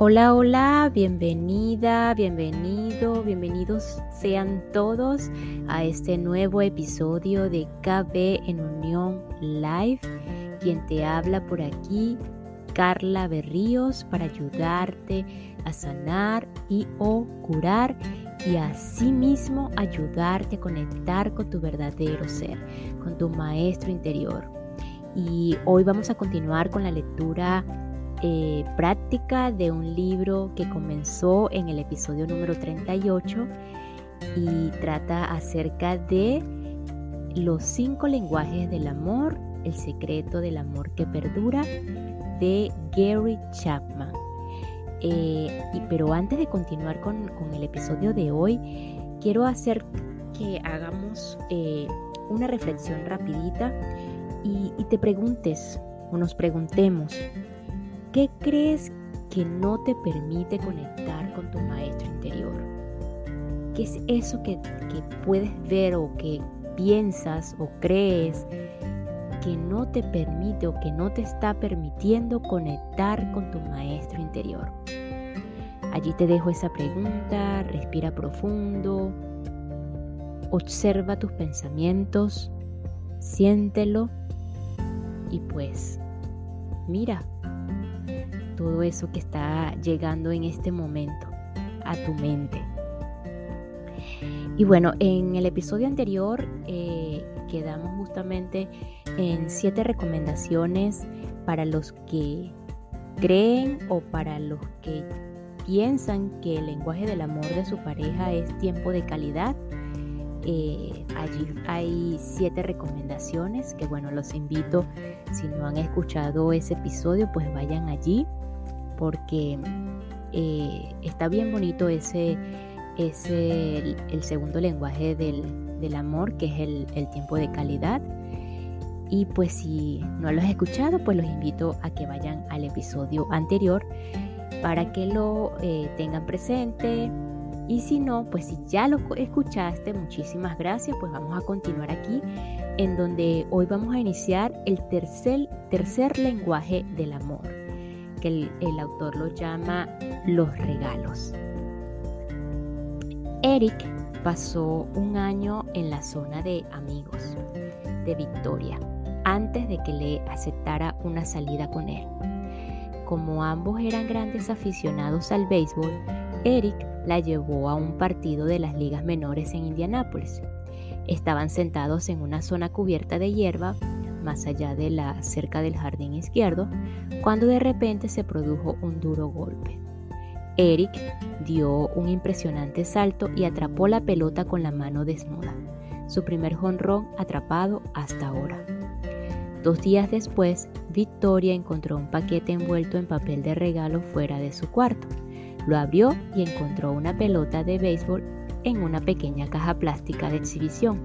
Hola, hola, bienvenida, bienvenido, bienvenidos sean todos a este nuevo episodio de KB en Unión Live. Quien te habla por aquí, Carla Berríos, para ayudarte a sanar y o curar y asimismo ayudarte a conectar con tu verdadero ser, con tu maestro interior. Y hoy vamos a continuar con la lectura eh, práctica de un libro que comenzó en el episodio número 38 y trata acerca de los cinco lenguajes del amor, el secreto del amor que perdura, de Gary Chapman. Eh, y, pero antes de continuar con, el episodio de hoy, quiero hacer que hagamos eh, una reflexión rapidita y te preguntes o nos preguntemos, ¿Qué crees que no te permite conectar con tu maestro interior? ¿Qué es eso que, puedes ver o que piensas o crees que no te permite o que no te está permitiendo conectar con tu maestro interior? Allí te dejo esa pregunta, respira profundo, observa tus pensamientos, siéntelo y pues mira todo eso que está llegando en este momento a tu mente. Y bueno, en el episodio anterior eh, quedamos justamente en siete recomendaciones para los que creen o para los que piensan que el lenguaje del amor de su pareja es tiempo de calidad. Eh, allí hay siete recomendaciones que bueno, los invito, si no han escuchado ese episodio, pues vayan allí porque eh, está bien bonito ese, ese el, segundo lenguaje del, amor, que es el, tiempo de calidad. Y pues si no lo has escuchado, pues los invito a que vayan al episodio anterior para que lo eh, tengan presente. Y si no, pues si ya lo escuchaste, muchísimas gracias. Pues vamos a continuar aquí, en donde hoy vamos a iniciar el tercer, tercer lenguaje del amor que el, autor lo llama los regalos. Eric pasó un año en la zona de amigos de Victoria antes de que le aceptara una salida con él. Como ambos eran grandes aficionados al béisbol, Eric la llevó a un partido de las ligas menores en Indianápolis. Estaban sentados en una zona cubierta de hierba más allá de la cerca del jardín izquierdo, cuando de repente se produjo un duro golpe. Eric dio un impresionante salto y atrapó la pelota con la mano desnuda, su primer jonrón atrapado hasta ahora. Dos días después, Victoria encontró un paquete envuelto en papel de regalo fuera de su cuarto. Lo abrió y encontró una pelota de béisbol en una pequeña caja plástica de exhibición,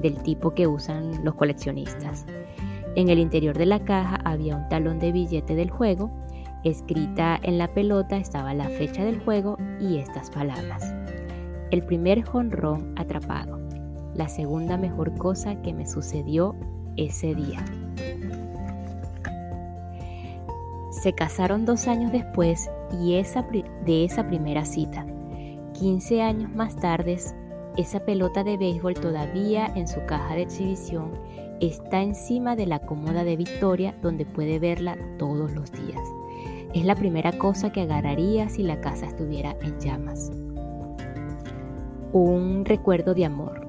del tipo que usan los coleccionistas. En el interior de la caja había un talón de billete del juego. Escrita en la pelota estaba la fecha del juego y estas palabras. El primer jonrón atrapado. La segunda mejor cosa que me sucedió ese día. Se casaron dos años después y de esa primera cita. 15 años más tarde, esa pelota de béisbol todavía en su caja de exhibición está encima de la cómoda de Victoria donde puede verla todos los días. Es la primera cosa que agarraría si la casa estuviera en llamas. Un recuerdo de amor.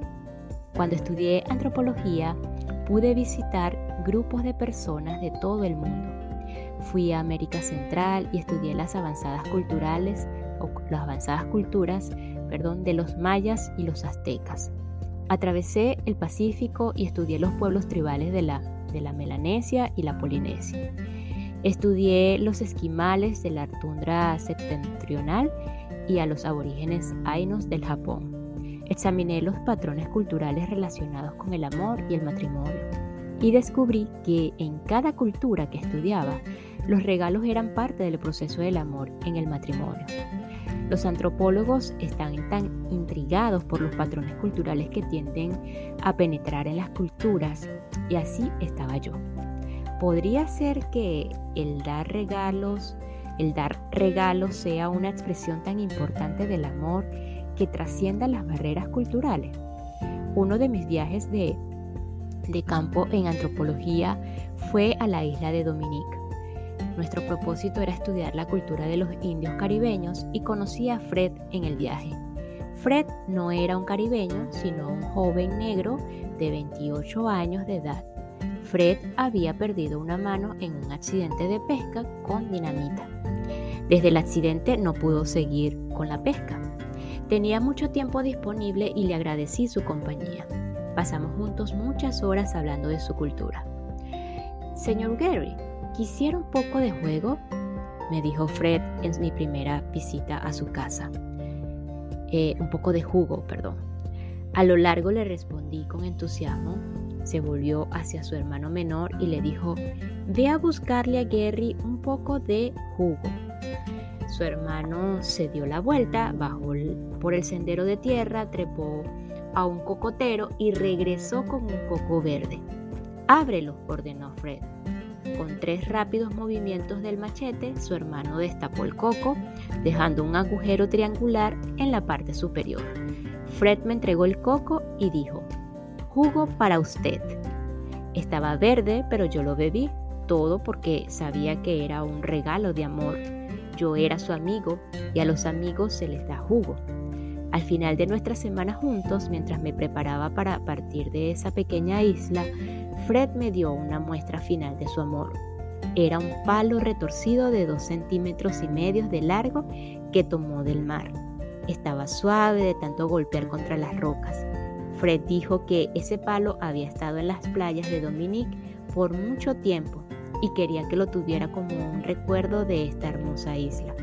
Cuando estudié antropología pude visitar grupos de personas de todo el mundo. Fui a América Central y estudié las avanzadas culturales las avanzadas culturas, perdón, de los mayas y los aztecas. Atravesé el Pacífico y estudié los pueblos tribales de la, de la Melanesia y la Polinesia. Estudié los esquimales de la tundra septentrional y a los aborígenes ainos del Japón. Examiné los patrones culturales relacionados con el amor y el matrimonio y descubrí que en cada cultura que estudiaba, los regalos eran parte del proceso del amor en el matrimonio. Los antropólogos están tan intrigados por los patrones culturales que tienden a penetrar en las culturas y así estaba yo. Podría ser que el dar regalos el dar regalos sea una expresión tan importante del amor que trascienda las barreras culturales. Uno de mis viajes de, de campo en antropología fue a la isla de Dominique. Nuestro propósito era estudiar la cultura de los indios caribeños y conocí a Fred en el viaje. Fred no era un caribeño, sino un joven negro de 28 años de edad. Fred había perdido una mano en un accidente de pesca con dinamita. Desde el accidente no pudo seguir con la pesca. Tenía mucho tiempo disponible y le agradecí su compañía. Pasamos juntos muchas horas hablando de su cultura. Señor Gary, ¿quisiera un poco de juego? me dijo Fred en mi primera visita a su casa. Eh, un poco de jugo, perdón. A lo largo le respondí con entusiasmo. Se volvió hacia su hermano menor y le dijo, ve a buscarle a Gary un poco de jugo. Su hermano se dio la vuelta, bajó por el sendero de tierra, trepó a un cocotero y regresó con un coco verde. Ábrelo, ordenó Fred. Con tres rápidos movimientos del machete, su hermano destapó el coco, dejando un agujero triangular en la parte superior. Fred me entregó el coco y dijo, jugo para usted. Estaba verde, pero yo lo bebí, todo porque sabía que era un regalo de amor. Yo era su amigo y a los amigos se les da jugo. Al final de nuestra semana juntos, mientras me preparaba para partir de esa pequeña isla, Fred me dio una muestra final de su amor. Era un palo retorcido de dos centímetros y medio de largo que tomó del mar. Estaba suave de tanto golpear contra las rocas. Fred dijo que ese palo había estado en las playas de Dominique por mucho tiempo y quería que lo tuviera como un recuerdo de esta hermosa isla.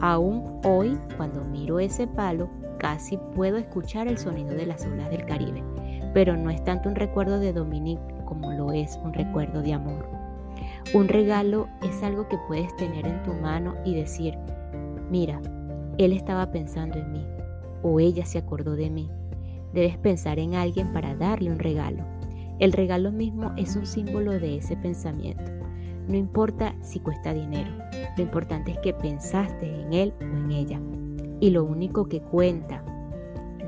Aún hoy, cuando miro ese palo, casi puedo escuchar el sonido de las olas del Caribe, pero no es tanto un recuerdo de Dominique como lo es un recuerdo de amor. Un regalo es algo que puedes tener en tu mano y decir, mira, él estaba pensando en mí o ella se acordó de mí. Debes pensar en alguien para darle un regalo. El regalo mismo es un símbolo de ese pensamiento. No importa si cuesta dinero, lo importante es que pensaste en él o en ella. Y lo único que cuenta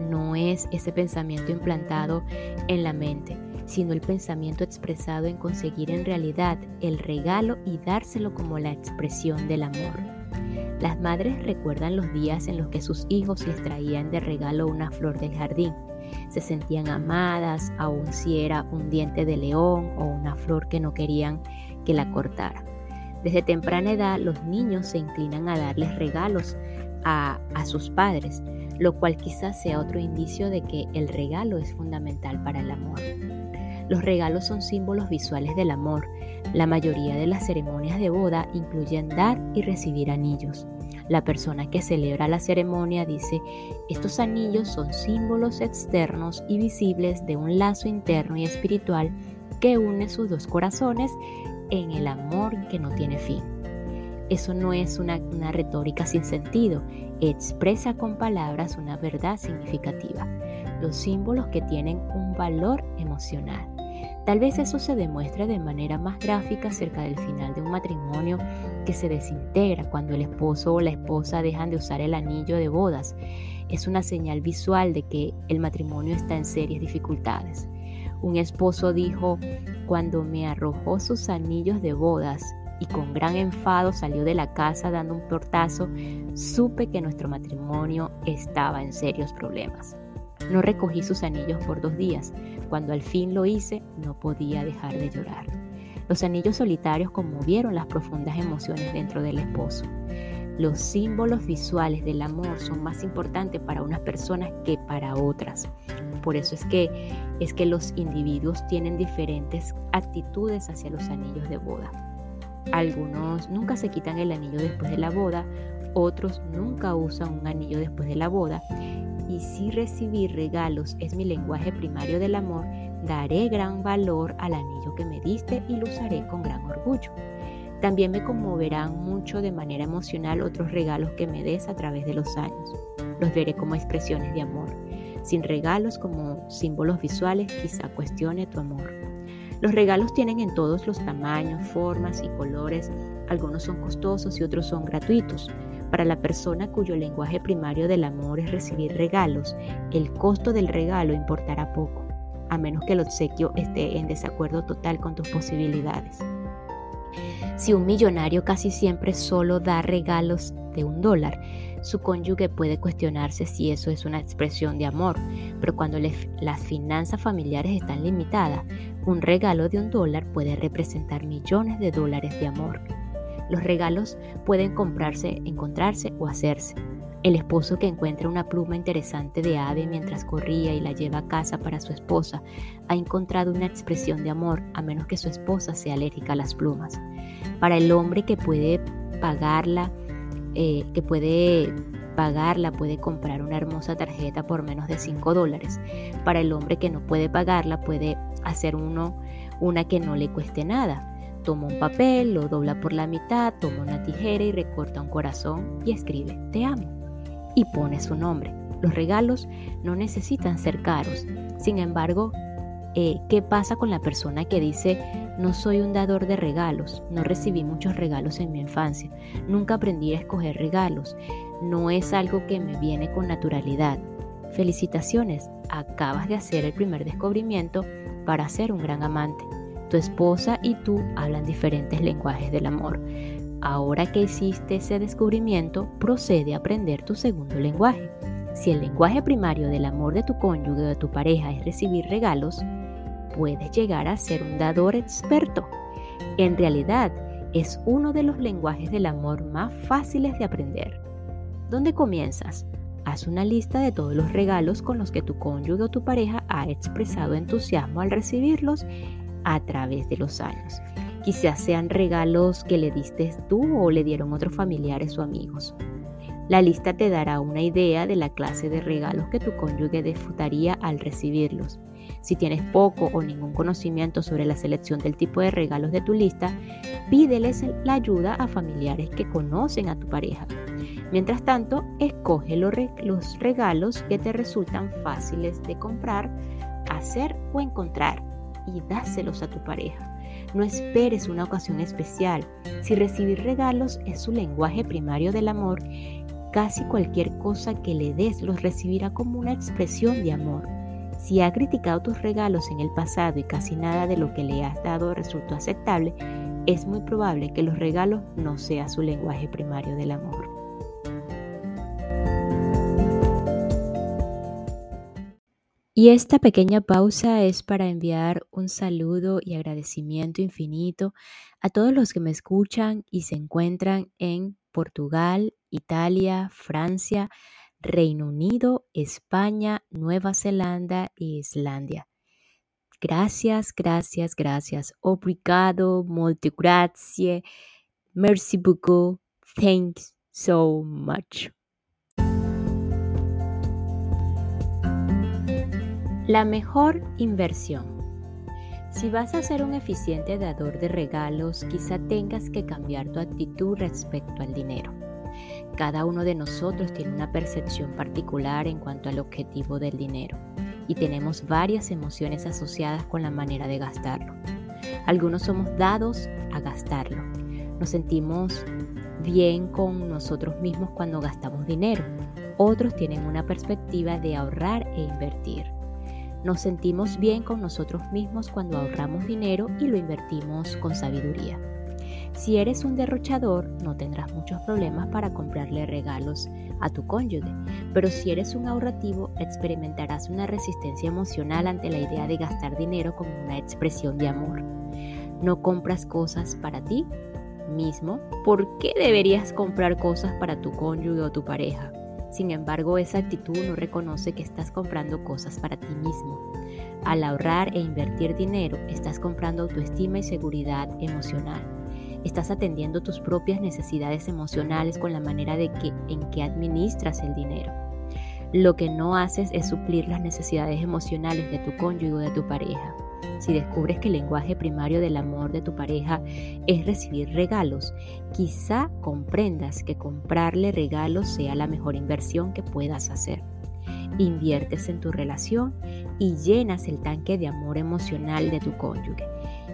no es ese pensamiento implantado en la mente, sino el pensamiento expresado en conseguir en realidad el regalo y dárselo como la expresión del amor. Las madres recuerdan los días en los que sus hijos les traían de regalo una flor del jardín. Se sentían amadas, aun si era un diente de león o una flor que no querían que la cortara. Desde temprana edad los niños se inclinan a darles regalos a, sus padres, lo cual quizás sea otro indicio de que el regalo es fundamental para el amor. Los regalos son símbolos visuales del amor. La mayoría de las ceremonias de boda incluyen dar y recibir anillos. La persona que celebra la ceremonia dice, estos anillos son símbolos externos y visibles de un lazo interno y espiritual que une sus dos corazones en el amor que no tiene fin. Eso no es una, retórica sin sentido, expresa con palabras una verdad significativa, los símbolos que tienen un valor emocional. Tal vez eso se demuestre de manera más gráfica cerca del final de un matrimonio que se desintegra cuando el esposo o la esposa dejan de usar el anillo de bodas. Es una señal visual de que el matrimonio está en serias dificultades. Un esposo dijo, cuando me arrojó sus anillos de bodas y con gran enfado salió de la casa dando un portazo, supe que nuestro matrimonio estaba en serios problemas. No recogí sus anillos por dos días. Cuando al fin lo hice, no podía dejar de llorar. Los anillos solitarios conmovieron las profundas emociones dentro del esposo. Los símbolos visuales del amor son más importantes para unas personas que para otras. Por eso es que es que los individuos tienen diferentes actitudes hacia los anillos de boda. Algunos nunca se quitan el anillo después de la boda, otros nunca usan un anillo después de la boda y si recibir regalos es mi lenguaje primario del amor, daré gran valor al anillo que me diste y lo usaré con gran orgullo. También me conmoverán mucho de manera emocional otros regalos que me des a través de los años. Los veré como expresiones de amor. Sin regalos como símbolos visuales, quizá cuestione tu amor. Los regalos tienen en todos los tamaños, formas y colores. Algunos son costosos y otros son gratuitos. Para la persona cuyo lenguaje primario del amor es recibir regalos, el costo del regalo importará poco, a menos que el obsequio esté en desacuerdo total con tus posibilidades. Si un millonario casi siempre solo da regalos de un dólar, su cónyuge puede cuestionarse si eso es una expresión de amor, pero cuando las finanzas familiares están limitadas, un regalo de un dólar puede representar millones de dólares de amor. Los regalos pueden comprarse, encontrarse o hacerse. El esposo que encuentra una pluma interesante de ave mientras corría y la lleva a casa para su esposa ha encontrado una expresión de amor a menos que su esposa sea alérgica a las plumas. Para el hombre que puede pagarla, eh, que puede pagarla, puede comprar una hermosa tarjeta por menos de 5 dólares. Para el hombre que no puede pagarla, puede hacer uno, una que no le cueste nada. Toma un papel, lo dobla por la mitad, toma una tijera y recorta un corazón y escribe Te amo. Y pone su nombre. Los regalos no necesitan ser caros. Sin embargo, eh, ¿qué pasa con la persona que dice no soy un dador de regalos, no recibí muchos regalos en mi infancia, nunca aprendí a escoger regalos, no es algo que me viene con naturalidad. Felicitaciones, acabas de hacer el primer descubrimiento para ser un gran amante. Tu esposa y tú hablan diferentes lenguajes del amor. Ahora que hiciste ese descubrimiento, procede a aprender tu segundo lenguaje. Si el lenguaje primario del amor de tu cónyuge o de tu pareja es recibir regalos, puedes llegar a ser un dador experto. En realidad, es uno de los lenguajes del amor más fáciles de aprender. ¿Dónde comienzas? Haz una lista de todos los regalos con los que tu cónyuge o tu pareja ha expresado entusiasmo al recibirlos a través de los años. Quizás sean regalos que le diste tú o le dieron otros familiares o amigos. La lista te dará una idea de la clase de regalos que tu cónyuge disfrutaría al recibirlos. Si tienes poco o ningún conocimiento sobre la selección del tipo de regalos de tu lista, pídeles la ayuda a familiares que conocen a tu pareja. Mientras tanto, escoge los regalos que te resultan fáciles de comprar, hacer o encontrar y dáselos a tu pareja. No esperes una ocasión especial. Si recibir regalos es su lenguaje primario del amor, casi cualquier cosa que le des los recibirá como una expresión de amor. Si ha criticado tus regalos en el pasado y casi nada de lo que le has dado resultó aceptable, es muy probable que los regalos no sea su lenguaje primario del amor. Y esta pequeña pausa es para enviar un saludo y agradecimiento infinito a todos los que me escuchan y se encuentran en Portugal, Italia, Francia, Reino Unido, España, Nueva Zelanda e Islandia. Gracias, gracias, gracias. Obrigado, molte grazie. Merci beaucoup. Thanks so much. La mejor inversión. Si vas a ser un eficiente dador de regalos, quizá tengas que cambiar tu actitud respecto al dinero. Cada uno de nosotros tiene una percepción particular en cuanto al objetivo del dinero y tenemos varias emociones asociadas con la manera de gastarlo. Algunos somos dados a gastarlo. Nos sentimos bien con nosotros mismos cuando gastamos dinero. Otros tienen una perspectiva de ahorrar e invertir. Nos sentimos bien con nosotros mismos cuando ahorramos dinero y lo invertimos con sabiduría. Si eres un derrochador, no tendrás muchos problemas para comprarle regalos a tu cónyuge, pero si eres un ahorrativo, experimentarás una resistencia emocional ante la idea de gastar dinero como una expresión de amor. No compras cosas para ti mismo, ¿por qué deberías comprar cosas para tu cónyuge o tu pareja? Sin embargo, esa actitud no reconoce que estás comprando cosas para ti mismo. Al ahorrar e invertir dinero, estás comprando autoestima y seguridad emocional. Estás atendiendo tus propias necesidades emocionales con la manera de que, en que administras el dinero. Lo que no haces es suplir las necesidades emocionales de tu cónyuge o de tu pareja. Si descubres que el lenguaje primario del amor de tu pareja es recibir regalos, quizá comprendas que comprarle regalos sea la mejor inversión que puedas hacer. Inviertes en tu relación y llenas el tanque de amor emocional de tu cónyuge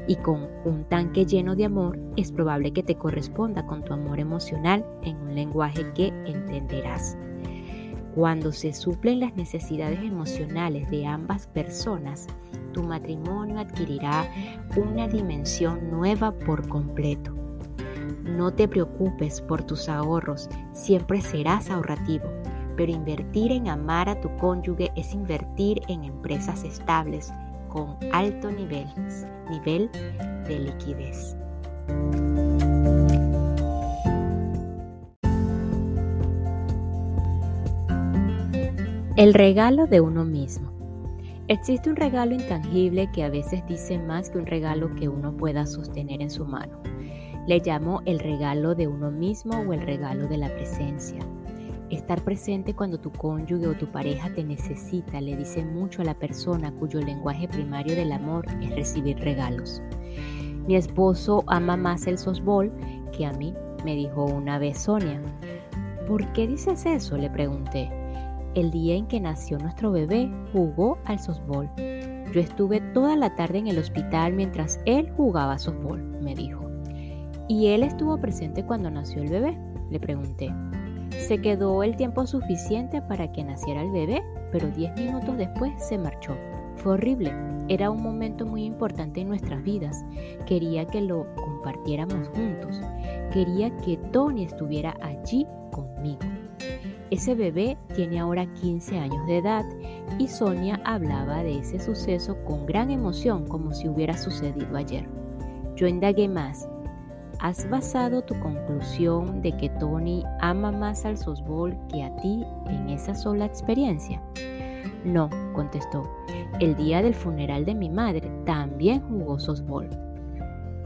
y con un tanque lleno de amor, es probable que te corresponda con tu amor emocional en un lenguaje que entenderás. Cuando se suplen las necesidades emocionales de ambas personas, tu matrimonio adquirirá una dimensión nueva por completo. No te preocupes por tus ahorros, siempre serás ahorrativo, pero invertir en amar a tu cónyuge es invertir en empresas estables con alto nivel, nivel de liquidez. El regalo de uno mismo. Existe un regalo intangible que a veces dice más que un regalo que uno pueda sostener en su mano. Le llamo el regalo de uno mismo o el regalo de la presencia. Estar presente cuando tu cónyuge o tu pareja te necesita le dice mucho a la persona cuyo lenguaje primario del amor es recibir regalos. Mi esposo ama más el softball que a mí, me dijo una vez Sonia. ¿Por qué dices eso? le pregunté. El día en que nació nuestro bebé, jugó al softball. Yo estuve toda la tarde en el hospital mientras él jugaba softball, me dijo. ¿Y él estuvo presente cuando nació el bebé? Le pregunté. Se quedó el tiempo suficiente para que naciera el bebé, pero 10 minutos después se marchó. Fue horrible. Era un momento muy importante en nuestras vidas. Quería que lo compartiéramos juntos. Quería que Tony estuviera allí conmigo. Ese bebé tiene ahora 15 años de edad y Sonia hablaba de ese suceso con gran emoción como si hubiera sucedido ayer. Yo indagué más ¿Has basado tu conclusión de que Tony ama más al softball que a ti en esa sola experiencia? No, contestó. El día del funeral de mi madre también jugó softball.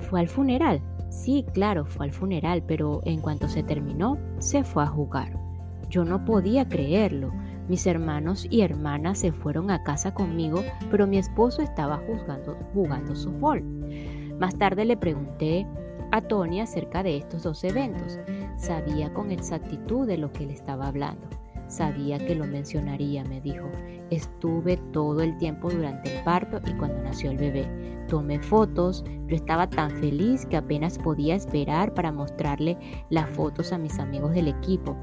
¿Fue al funeral? Sí, claro, fue al funeral, pero en cuanto se terminó, se fue a jugar. Yo no podía creerlo. Mis hermanos y hermanas se fueron a casa conmigo, pero mi esposo estaba jugando, jugando softball. Más tarde le pregunté a Tony acerca de estos dos eventos. Sabía con exactitud de lo que le estaba hablando. Sabía que lo mencionaría, me dijo. Estuve todo el tiempo durante el parto y cuando nació el bebé. Tomé fotos, yo estaba tan feliz que apenas podía esperar para mostrarle las fotos a mis amigos del equipo.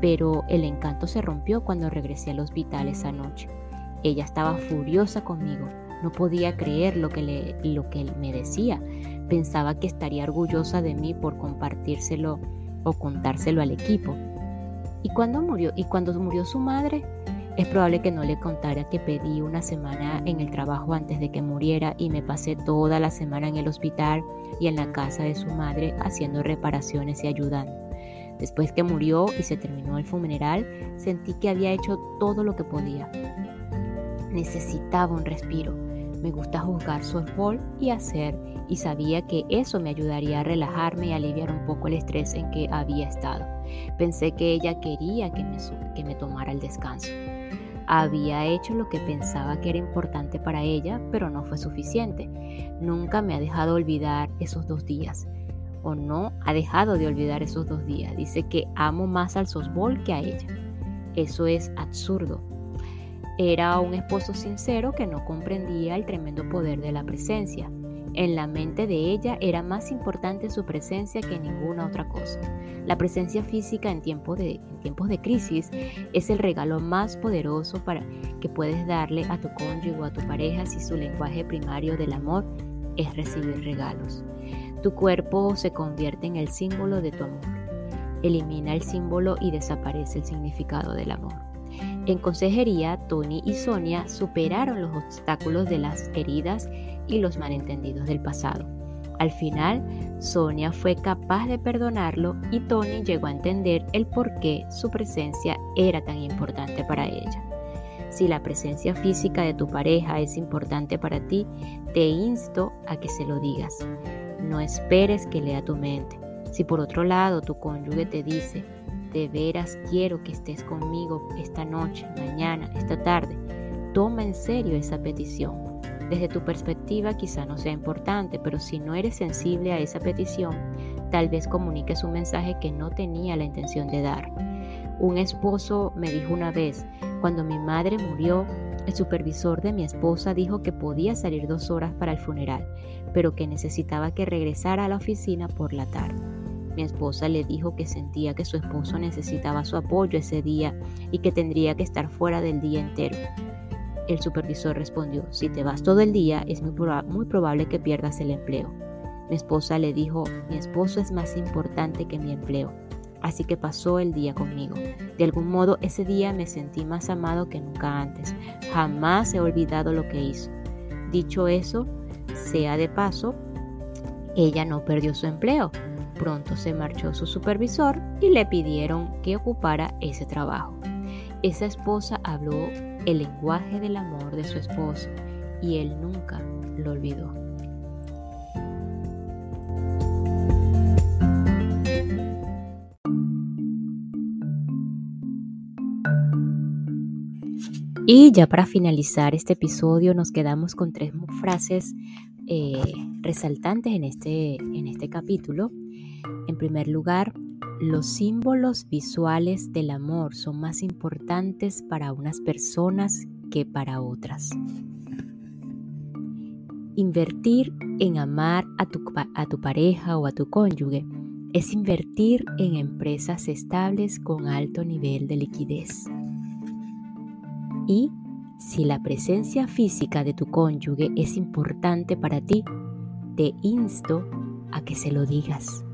Pero el encanto se rompió cuando regresé al hospital esa noche. Ella estaba furiosa conmigo. No podía creer lo que, lo que él me decía. Pensaba que estaría orgullosa de mí por compartírselo o contárselo al equipo. ¿Y cuando murió? ¿Y cuando murió su madre? Es probable que no le contara que pedí una semana en el trabajo antes de que muriera y me pasé toda la semana en el hospital y en la casa de su madre haciendo reparaciones y ayudando. Después que murió y se terminó el funeral, sentí que había hecho todo lo que podía. Necesitaba un respiro. Me gusta jugar softball y hacer y sabía que eso me ayudaría a relajarme y aliviar un poco el estrés en que había estado. Pensé que ella quería que me, que me tomara el descanso. Había hecho lo que pensaba que era importante para ella, pero no fue suficiente. Nunca me ha dejado olvidar esos dos días. O no ha dejado de olvidar esos dos días. Dice que amo más al softball que a ella. Eso es absurdo. Era un esposo sincero que no comprendía el tremendo poder de la presencia. En la mente de ella era más importante su presencia que ninguna otra cosa. La presencia física en, de, tiempos de crisis es el regalo más poderoso para que puedes darle a tu cónyuge o a tu pareja si su lenguaje primario del amor es recibir regalos. Tu cuerpo se convierte en el símbolo de tu amor. Elimina el símbolo y desaparece el significado del amor. En consejería, Tony y Sonia superaron los obstáculos de las heridas y los malentendidos del pasado. Al final, Sonia fue capaz de perdonarlo y Tony llegó a entender el por qué su presencia era tan importante para ella. Si la presencia física de tu pareja es importante para ti, te insto a que se lo digas. No esperes que lea tu mente. Si por otro lado tu cónyuge te dice, de veras quiero que estés conmigo esta noche, mañana, esta tarde. Toma en serio esa petición. Desde tu perspectiva quizá no sea importante, pero si no eres sensible a esa petición, tal vez comuniques un mensaje que no tenía la intención de dar. Un esposo me dijo una vez, Cuando mi madre murió, el supervisor de mi esposa dijo que podía salir dos horas para el funeral, pero que necesitaba que regresara a la oficina por la tarde. Mi esposa le dijo que sentía que su esposo necesitaba su apoyo ese día y que tendría que estar fuera del día entero. El supervisor respondió, si te vas todo el día es muy, probable que pierdas el empleo. Mi esposa le dijo, mi esposo es más importante que mi empleo. Así que pasó el día conmigo. De algún modo ese día me sentí más amado que nunca antes. Jamás he olvidado lo que hizo. Dicho eso, sea de paso, ella no perdió su empleo. Pronto se marchó su supervisor y le pidieron que ocupara ese trabajo. Esa esposa habló el lenguaje del amor de su esposo y él nunca lo olvidó. Y ya para finalizar este episodio nos quedamos con tres frases eh, resaltantes en este, en este capítulo. En primer lugar, los símbolos visuales del amor son más importantes para unas personas que para otras. Invertir en amar a tu, a tu, pareja o a tu cónyuge es invertir en empresas estables con alto nivel de liquidez. Y si la presencia física de tu cónyuge es importante para ti, te insto a que se lo digas.